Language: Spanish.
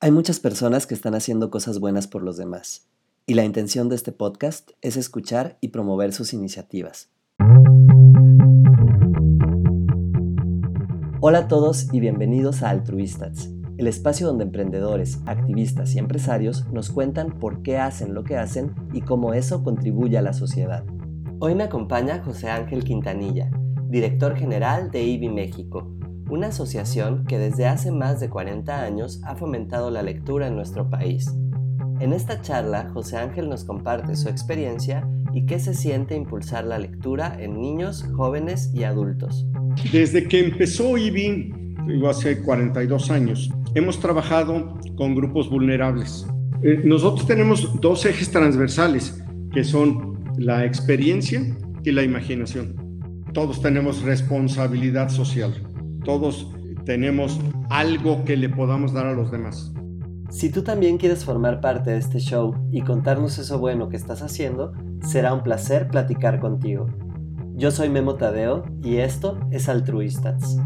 Hay muchas personas que están haciendo cosas buenas por los demás, y la intención de este podcast es escuchar y promover sus iniciativas. Hola a todos y bienvenidos a Altruistas, el espacio donde emprendedores, activistas y empresarios nos cuentan por qué hacen lo que hacen y cómo eso contribuye a la sociedad. Hoy me acompaña José Ángel Quintanilla, director general de IBI México, una asociación que desde hace más de 40 años ha fomentado la lectura en nuestro país. En esta charla, José Ángel nos comparte su experiencia y qué se siente impulsar la lectura en niños, jóvenes y adultos. Desde que empezó IBI, hace 42 años, hemos trabajado con grupos vulnerables. Eh, nosotros tenemos dos ejes transversales, que son la experiencia y la imaginación. Todos tenemos responsabilidad social todos tenemos algo que le podamos dar a los demás. Si tú también quieres formar parte de este show y contarnos eso bueno que estás haciendo, será un placer platicar contigo. Yo soy Memo Tadeo y esto es Altruistas.